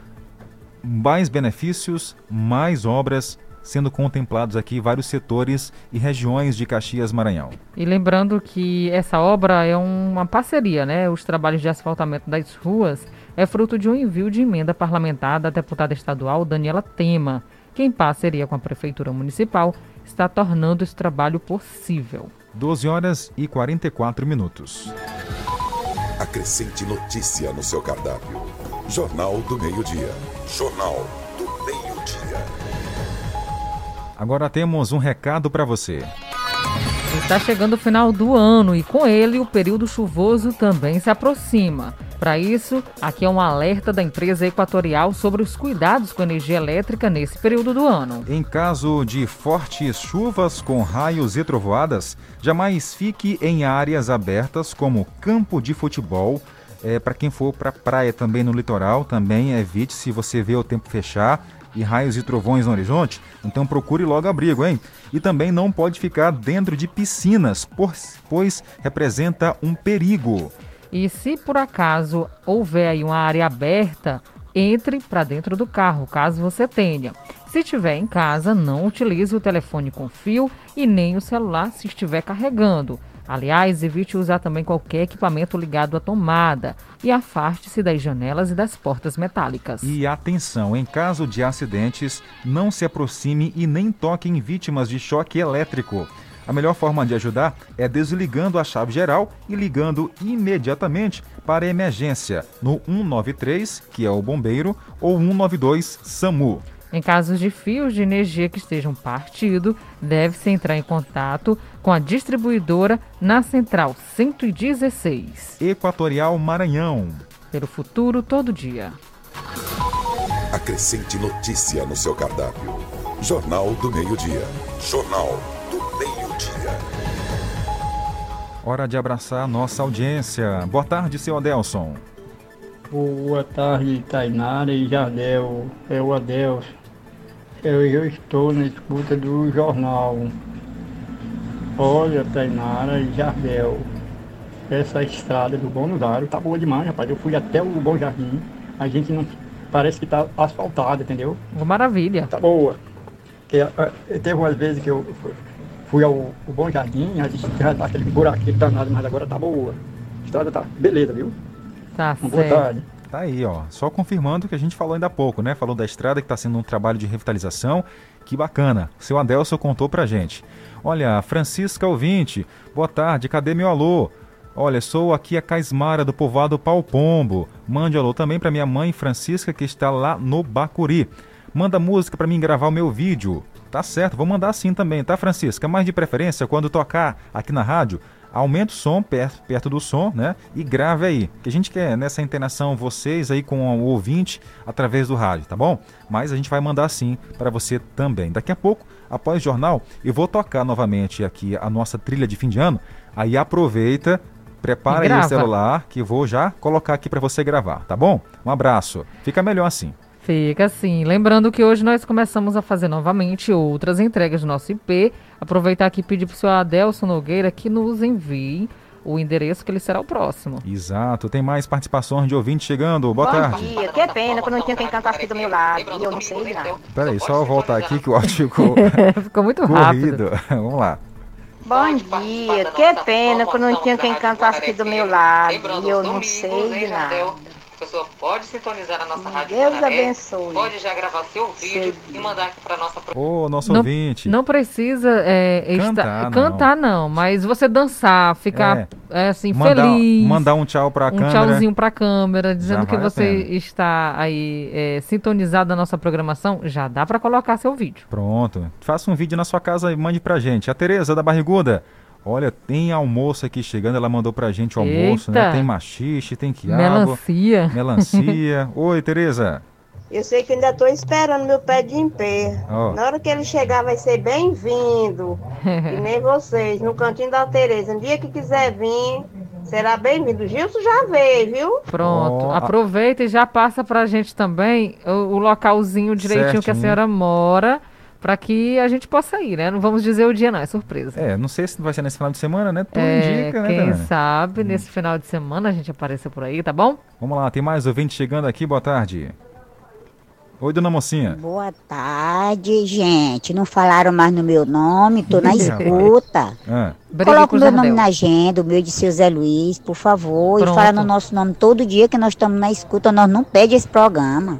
mais benefícios, mais obras sendo contemplados aqui vários setores e regiões de Caxias Maranhão. E lembrando que essa obra é uma parceria, né? Os trabalhos de asfaltamento das ruas é fruto de um envio de emenda parlamentar da deputada estadual Daniela Tema, que em parceria com a prefeitura municipal está tornando esse trabalho possível. 12 horas e 44 minutos. Acrescente notícia no seu cardápio. Jornal do Meio-Dia. Jornal do Meio-Dia. Agora temos um recado para você. Está chegando o final do ano e com ele o período chuvoso também se aproxima. Para isso, aqui é um alerta da empresa Equatorial sobre os cuidados com energia elétrica nesse período do ano. Em caso de fortes chuvas com raios e trovoadas, jamais fique em áreas abertas como campo de futebol. É, para quem for para praia também no litoral, também evite se você vê o tempo fechar e raios e trovões no horizonte, então procure logo abrigo, hein? E também não pode ficar dentro de piscinas, pois representa um perigo. E se por acaso houver aí uma área aberta, entre para dentro do carro, caso você tenha. Se estiver em casa, não utilize o telefone com fio e nem o celular se estiver carregando. Aliás, evite usar também qualquer equipamento ligado à tomada e afaste-se das janelas e das portas metálicas. E atenção, em caso de acidentes, não se aproxime e nem toque em vítimas de choque elétrico. A melhor forma de ajudar é desligando a chave geral e ligando imediatamente para a emergência no 193, que é o bombeiro, ou 192 SAMU. Em casos de fios de energia que estejam partidos, deve-se entrar em contato com a distribuidora na Central 116. Equatorial Maranhão. Pelo futuro todo dia. Acrescente notícia no seu cardápio. Jornal do Meio-Dia. Jornal. Hora de abraçar nossa audiência. Boa tarde, seu Adelson. Boa tarde, Tainara e Jardel. É o Adelson. Eu, eu estou na escuta do jornal. Olha, Tainara e Jardel. Essa estrada do Bom Nudário tá boa demais, rapaz. Eu fui até o Bom Jardim. A gente não. Parece que tá asfaltada, entendeu? Maravilha. Tá boa. Que, uh, teve umas vezes que eu fui ao, ao Bom Jardim, a gente já tá aquele buraquinho danado, mas agora tá boa. A estrada tá beleza, viu? Tá Uma boa tarde. Tá aí, ó. Só confirmando o que a gente falou ainda há pouco, né? Falou da estrada que está sendo um trabalho de revitalização. Que bacana. O seu Adelson contou pra gente. Olha, Francisca Ouvinte, boa tarde, cadê meu alô? Olha, sou aqui a Caismara do povoado Pau Pombo. Mande alô também para minha mãe Francisca que está lá no Bacuri. Manda música para mim gravar o meu vídeo. Tá certo, vou mandar sim também, tá Francisca? Mas de preferência, quando tocar aqui na rádio, aumenta o som perto, perto do som, né? E grave aí. Que a gente quer nessa interação vocês aí com o ouvinte através do rádio, tá bom? Mas a gente vai mandar sim para você também. Daqui a pouco, após o jornal, eu vou tocar novamente aqui a nossa trilha de fim de ano. Aí aproveita, prepara aí o celular que vou já colocar aqui para você gravar, tá bom? Um abraço. Fica melhor assim. Fica assim. Lembrando que hoje nós começamos a fazer novamente outras entregas do nosso IP. Aproveitar aqui e pedir para o senhor Adelson Nogueira que nos envie o endereço que ele será o próximo. Exato. Tem mais participações de ouvinte chegando. Boa Bom tarde. dia, que pena que eu não tinha quem cantasse aqui do meu lado. E eu não sei nada. Peraí, só voltar aqui que o áudio ficou Ficou muito corrido. Vamos lá. Bom dia, que pena que eu não tinha quem cantasse aqui do meu lado. E eu não sei de nada. A pessoa pode sintonizar a nossa rádio Deus abençoe. Pode já gravar seu vídeo e mandar aqui para nossa Ô, nosso não, ouvinte. Não precisa é, Cantar, estar- cantar, não. mas você dançar, ficar é, assim, Mandar, feliz. mandar um tchau pra um câmera. tchauzinho pra câmera, dizendo que a você está aí é, sintonizado na nossa programação, já dá pra colocar seu vídeo. Pronto. Faça um vídeo na sua casa e mande pra gente. A Tereza da Barriguda. Olha, tem almoço aqui chegando. Ela mandou pra gente o almoço, né? Eita. Tem machixe, tem quiabo. Melancia. Melancia. Oi, Tereza. Eu sei que ainda tô esperando meu pé de pé. Ó. Na hora que ele chegar, vai ser bem-vindo. e nem vocês, no cantinho da Tereza. Um dia que quiser vir, será bem-vindo. Gilson já veio, viu? Pronto. A- Aproveita e já passa pra gente também o, o localzinho direitinho que a Certinho. senhora mora, pra que a gente possa ir, né? Não vamos dizer o dia, não, é surpresa. É, não sei se vai ser nesse final de semana, né? Tudo É, indica, né, quem sabe nesse final de semana a gente apareça por aí, tá bom? Vamos lá, tem mais ouvinte chegando aqui. Boa tarde. Oi, dona mocinha. Boa tarde, gente. Não falaram mais no meu nome, tô na escuta. Ah, Coloca o meu nome na agenda, o meu de seu Zé Luiz, por favor. Pronto. E fala no nosso nome todo dia que nós estamos na escuta, nós não pede esse programa.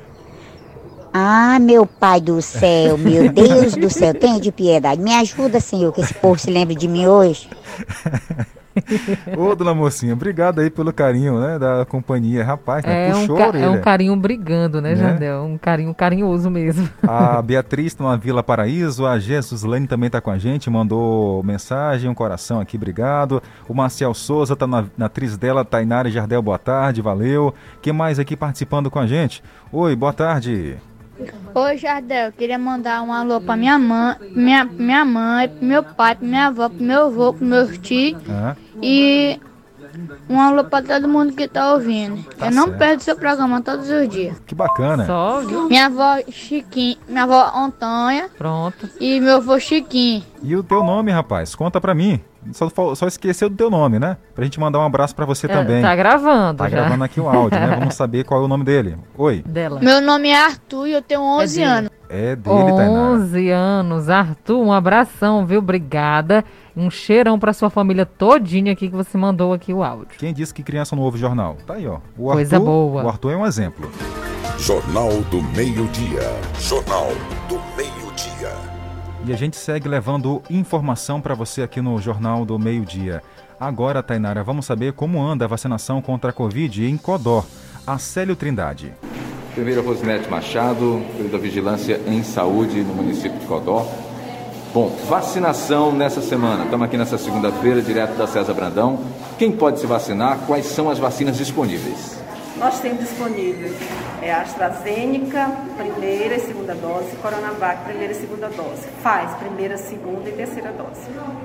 Ah, meu pai do céu, meu Deus do céu, tenha de piedade. Me ajuda, Senhor, que esse povo se lembre de mim hoje. Ô, dona mocinha, obrigado aí pelo carinho, né? Da companhia. Rapaz, né? É um, puxou ca- a é um carinho brigando, né, Né? Jardel? Um carinho carinhoso mesmo. A Beatriz está na Vila Paraíso, a Jesus Lane também está com a gente, mandou mensagem, um coração aqui, obrigado. O Marcel Souza está na, na atriz dela, Tainara Jardel, boa tarde, valeu. Quem mais aqui participando com a gente? Oi, boa tarde. Oi, Jardel, eu queria mandar um alô pra minha mãe, minha, minha mãe, pro meu pai, pra minha avó, pro meu avô, pro meus tios Ah, e um alô pra todo mundo que tá ouvindo. Tá eu não certo. perdo seu programa todos os dias. que bacana. Minha avó Chiquinho, minha avó Antônia Pronto. e meu avô Chiquinho. E o teu nome, rapaz? Conta pra mim. Só, só esqueceu do teu nome, né? Pra gente mandar um abraço pra você É, também. tá gravando Tá já. gravando aqui o áudio, né? Vamos saber qual é o nome dele. Oi. Dela. Meu nome é Arthur e eu tenho 11 dele. anos. É dele, Tainara. 11 anos. Arthur, um abração, viu? Obrigada. Um cheirão pra sua família todinha aqui que você mandou aqui o áudio. Quem disse que criança não ouve jornal? Tá aí, ó. O Coisa Arthur- boa. O Arthur é um exemplo. Jornal do Meio-Dia. Jornal do Meio-Dia. E a gente segue levando informação para você aqui no Jornal do Meio-Dia. Agora, Tainara, vamos saber como anda a vacinação contra a Covid em Codó. Acélio Trindade. Primeiro, Rosinete Machado, da Vigilância em Saúde no município de Codó. Bom, vacinação nessa semana. Estamos aqui nessa segunda-feira, direto da César Brandão. Quem pode se vacinar? Quais são as vacinas disponíveis? Nós temos disponível é, a AstraZeneca, primeira e segunda dose, Coronavac, primeira e segunda dose. Faz primeira, segunda e terceira dose.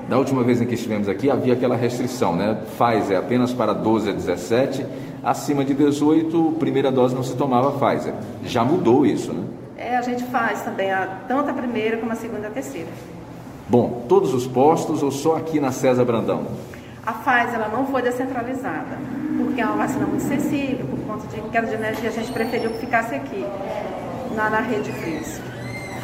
Da última vez em que estivemos aqui, havia aquela restrição, né? Pfizer apenas para 12 a 17, acima de 18, primeira dose não se tomava Pfizer. Já mudou isso, né? É, a gente faz também a, tanto a primeira como a segunda e a terceira. Bom, todos os postos ou só aqui na César Brandão? A Pfizer ela não foi descentralizada, porque é uma vacina muito sensível, de queda de energia, a gente preferiu que ficasse aqui, na, na rede FIS.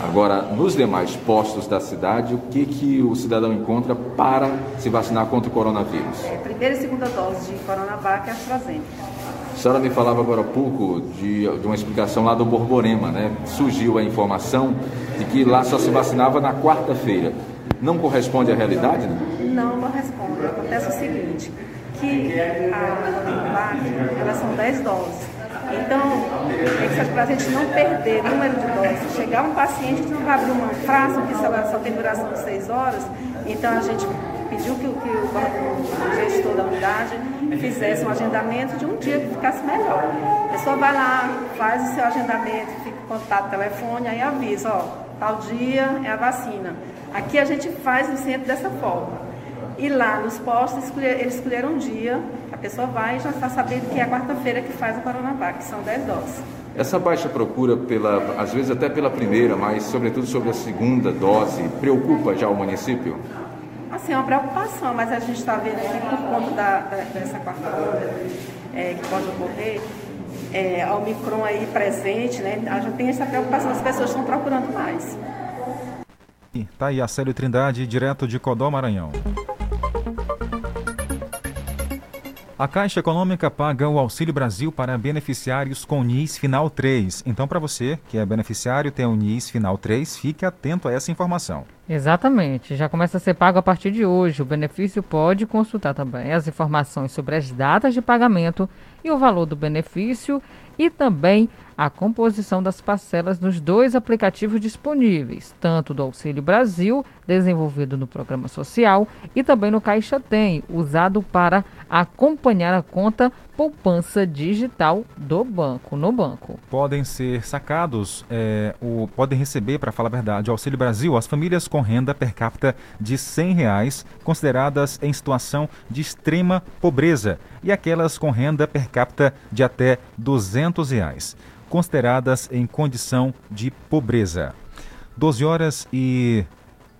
Agora, nos demais postos da cidade, o que, que o cidadão encontra para se vacinar contra o coronavírus? Primeira e segunda dose de Coronavac e AstraZeneca. A senhora me falava agora há pouco de, de uma explicação lá do Borborema, né? Surgiu a informação de que lá só se vacinava na quarta-feira. Não corresponde à realidade, né? Não, não responde. Acontece o seguinte, que a elas são 10 doses. Então, é para a gente não perder número de doses. Chegar um paciente que não vai abrir uma frasco que só, só tem duração de 6 horas, então a gente pediu que, o- que o, o gestor da unidade fizesse um agendamento de um dia que ficasse melhor. A pessoa vai lá, faz o seu agendamento, fica com contato, telefone, aí avisa, ó, tal dia é a vacina. Aqui a gente faz no centro dessa forma. E lá nos postos eles escolheram um dia, a pessoa vai e já está sabendo que é a quarta-feira que faz a Coronavac, que são 10 doses. Essa baixa procura, pela, às vezes até pela primeira, mas sobretudo sobre a segunda dose, preocupa já o município? Assim, é uma preocupação, mas a gente está vendo que por conta da, da- dessa quarta onda é, que pode ocorrer, é, a Omicron aí presente, né? A gente tem essa preocupação, as pessoas estão procurando mais. Tá aí a Célio Trindade, direto de Codó, Maranhão. A Caixa Econômica paga o Auxílio Brasil para beneficiários com NIS Final 3. Então, para você que é beneficiário tem o NIS Final 3, fique atento a essa informação. Exatamente, já começa a ser pago a partir de hoje. O benefício pode consultar também as informações sobre as datas de pagamento e o valor do benefício e também a composição das parcelas nos dois aplicativos disponíveis, tanto do Auxílio Brasil, desenvolvido no Programa Social, e também no Caixa Tem, usado para acompanhar a conta poupança digital do banco, no banco. Podem ser sacados, é, o, podem receber, para falar a verdade, Auxílio Brasil as famílias com renda per capita de 100 reais, consideradas em situação de extrema pobreza, e aquelas com renda per capita de até 200 reais, consideradas em condição de pobreza. 12 horas e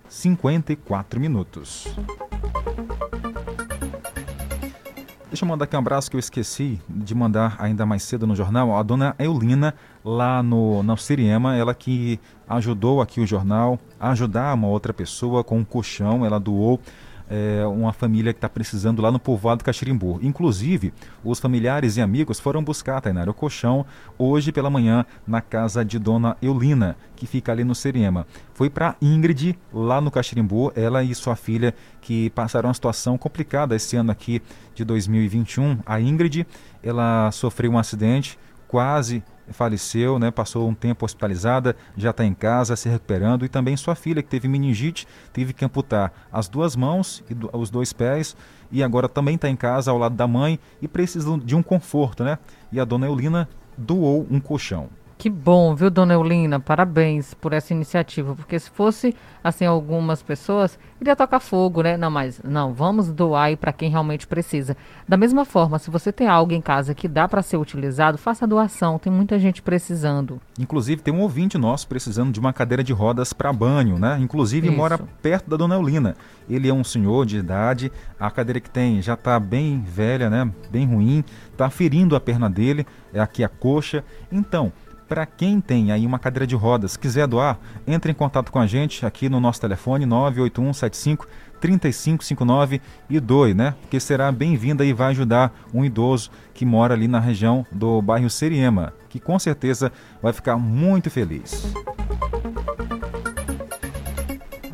54 minutos. Deixa eu mandar aqui um abraço que eu esqueci de mandar ainda mais cedo no jornal. A dona Eulina, lá no, na Siriema, ela que ajudou aqui o jornal a ajudar uma outra pessoa com um colchão. Ela doou é, uma família que está precisando lá no povoado Caxirimbu. Inclusive, os familiares e amigos foram buscar, Tainara, o colchão hoje pela manhã na casa de Dona Eulina, que fica ali no Seriema. Foi para Ingrid, lá no Caxirimbu, ela e sua filha, que passaram uma situação complicada esse ano aqui de 2021. A Ingrid, ela sofreu um acidente, quase faleceu, né? Passou um tempo hospitalizada, já está em casa, se recuperando. E também sua filha, que teve meningite, teve que amputar as duas mãos e do, os dois pés. E agora também está em casa ao lado da mãe e precisa de um conforto, né? E a dona Eulina doou um colchão. Que bom, viu, dona Eulina? Parabéns por essa iniciativa, porque se fosse assim algumas pessoas, iria tocar fogo, né? Não, mas não, vamos doar aí para quem realmente precisa. Da mesma forma, se você tem algo em casa que dá para ser utilizado, faça a doação, tem muita gente precisando. Inclusive, tem um ouvinte nosso precisando de uma cadeira de rodas para banho, né? Inclusive, Isso. mora perto da dona Eulina. Ele é um senhor de idade, a cadeira que tem já está bem velha, né? Bem ruim, está ferindo a perna dele, é aqui a coxa. Então, para quem tem aí uma cadeira de rodas, quiser doar, entre em contato com a gente aqui no nosso telefone 98175 3559 e doe, né? Porque será bem-vinda e vai ajudar um idoso que mora ali na região do bairro Seriema, que com certeza vai ficar muito feliz.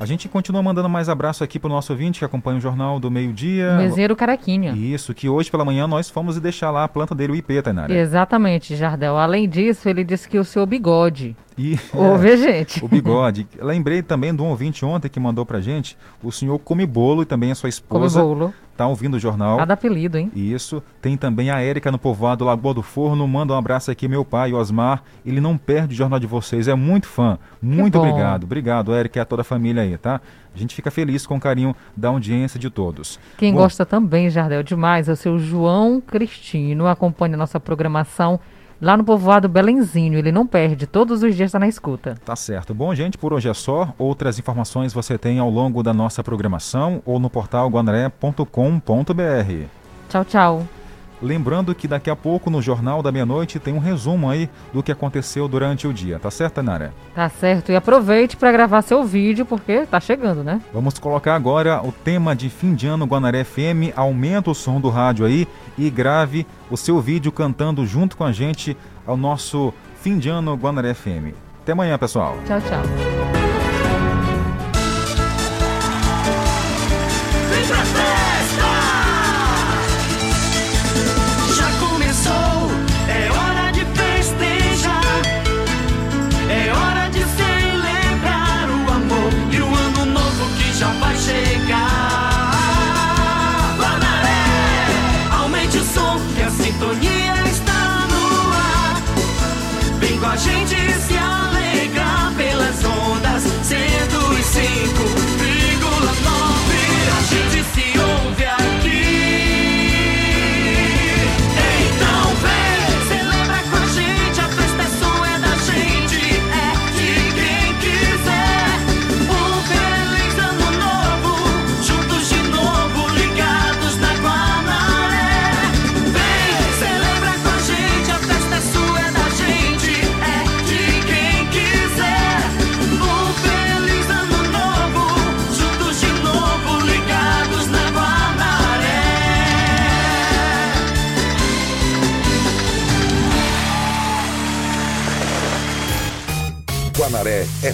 A gente continua mandando mais abraço aqui para o nosso ouvinte que acompanha o Jornal do Meio-Dia. Meseiro Caraquinha. Isso, que hoje pela manhã nós fomos e deixar lá a planta dele, o IP, Tainara. Exatamente, Jardel. Além disso, ele disse que o seu bigode. E, Ouve, gente. O bigode. Lembrei também de um ouvinte ontem que mandou pra gente, o senhor Come Bolo e também a sua esposa. Come Bolo. Tá ouvindo o jornal. Cada apelido, hein? Isso. Tem também a Érica no povoado Lagoa do Forno. Manda um abraço aqui, meu pai, o Osmar. Ele não perde o jornal de vocês, é muito fã. Muito obrigado. Obrigado, Érica e a toda a família aí, tá? A gente fica feliz com o carinho da audiência de todos. Quem Bom, gosta também, Jardel, demais, é o seu João Cristino. Acompanha a nossa programação lá no povoado Belenzinho. Ele não perde, todos os dias está na escuta. Tá certo. Bom, gente, por hoje é só. Outras informações você tem ao longo da nossa programação ou no portal guanaré.com.br. Tchau, tchau. Lembrando que daqui a pouco no Jornal da Meia-Noite tem um resumo aí do que aconteceu durante o dia, tá certo, Nara? Tá certo. E aproveite para gravar seu vídeo, porque tá chegando, né? Vamos colocar agora o tema de fim de ano Guanaré FM. Aumenta o som do rádio aí e grave o seu vídeo cantando junto com a gente ao nosso fim de ano Guanaré FM. Até amanhã, pessoal. Tchau, tchau.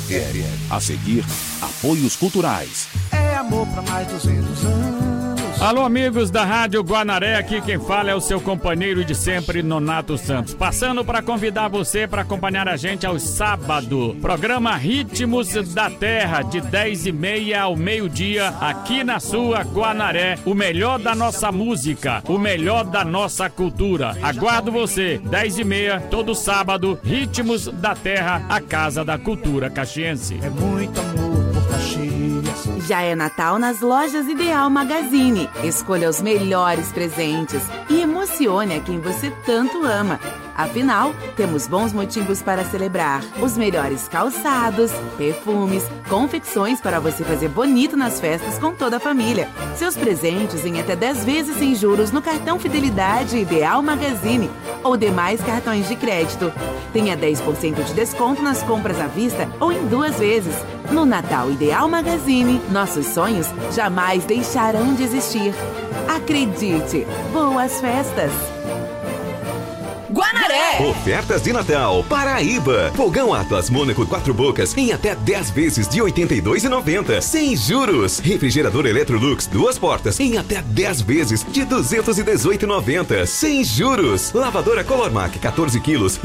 FM. A seguir, apoios culturais. É amor pra mais 200 anos. Alô, amigos da Rádio Guanaré, aqui quem fala é o seu companheiro de sempre, Nonato Santos. Passando para convidar você para acompanhar a gente aos sábados. Programa Ritmos da Terra, de 10 e meia ao meio-dia, aqui na sua Guanaré. O melhor da nossa música, o melhor da nossa cultura. Aguardo você, 10 e meia, todo sábado, Ritmos da Terra, a Casa da Cultura Caxiense. É muito amor. Já é Natal nas lojas Ideal Magazine. Escolha os melhores presentes e emocione a quem você tanto ama. Afinal, temos bons motivos para celebrar. Os melhores calçados, perfumes, confecções para você fazer bonito nas festas com toda a família. Seus presentes em até 10 vezes sem juros no cartão Fidelidade Ideal Magazine ou demais cartões de crédito. Tenha 10% de desconto nas compras à vista ou em duas vezes. No Natal Ideal Magazine, nossos sonhos jamais deixarão de existir. Acredite! Boas festas! Guanaré! Ofertas de Natal, Paraíba. Fogão Atlas Mônaco 4 bocas em até 10 vezes de R$ 82,90. Sem juros. Refrigerador Electrolux duas portas em até 10 vezes de R$ 218,90. Sem juros. Lavadora Colormac 14 quilos